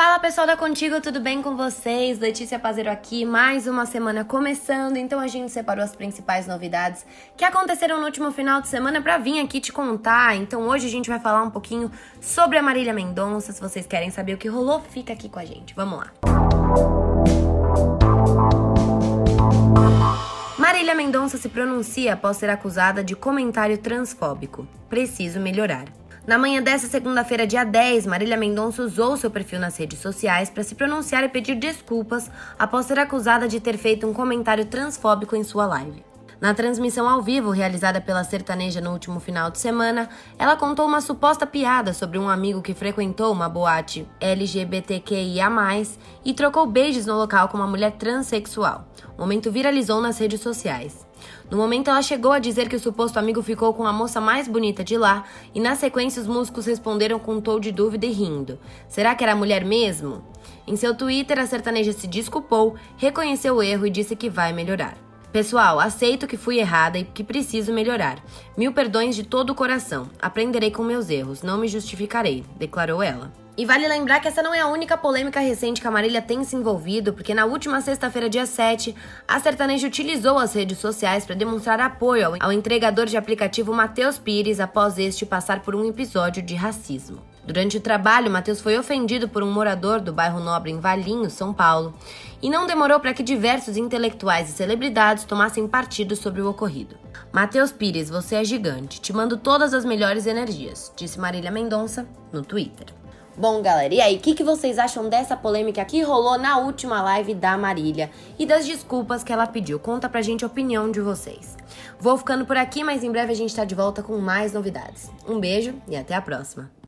Fala pessoal da Contigo, tudo bem com vocês? Letícia Pazeiro aqui, mais uma semana começando, então a gente separou as principais novidades que aconteceram no último final de semana para vir aqui te contar. Então hoje a gente vai falar um pouquinho sobre a Marília Mendonça. Se vocês querem saber o que rolou, fica aqui com a gente. Vamos lá. Marília Mendonça se pronuncia após ser acusada de comentário transfóbico. Preciso melhorar. Na manhã dessa segunda-feira, dia 10, Marília Mendonça usou seu perfil nas redes sociais para se pronunciar e pedir desculpas após ser acusada de ter feito um comentário transfóbico em sua live. Na transmissão ao vivo realizada pela sertaneja no último final de semana, ela contou uma suposta piada sobre um amigo que frequentou uma boate LGBTQIA, e trocou beijos no local com uma mulher transexual. O momento viralizou nas redes sociais. No momento, ela chegou a dizer que o suposto amigo ficou com a moça mais bonita de lá, e na sequência, os músicos responderam com um tom de dúvida e rindo. Será que era a mulher mesmo? Em seu Twitter, a sertaneja se desculpou, reconheceu o erro e disse que vai melhorar. Pessoal, aceito que fui errada e que preciso melhorar. Mil perdões de todo o coração. Aprenderei com meus erros, não me justificarei, declarou ela. E vale lembrar que essa não é a única polêmica recente que a Marília tem se envolvido, porque na última sexta-feira, dia 7, a sertaneja utilizou as redes sociais para demonstrar apoio ao entregador de aplicativo Matheus Pires após este passar por um episódio de racismo. Durante o trabalho, Matheus foi ofendido por um morador do bairro Nobre em Valinhos, São Paulo, e não demorou para que diversos intelectuais e celebridades tomassem partido sobre o ocorrido. Matheus Pires, você é gigante, te mando todas as melhores energias, disse Marília Mendonça no Twitter. Bom, galera, e aí, o que, que vocês acham dessa polêmica que rolou na última live da Marília e das desculpas que ela pediu? Conta pra gente a opinião de vocês. Vou ficando por aqui, mas em breve a gente tá de volta com mais novidades. Um beijo e até a próxima.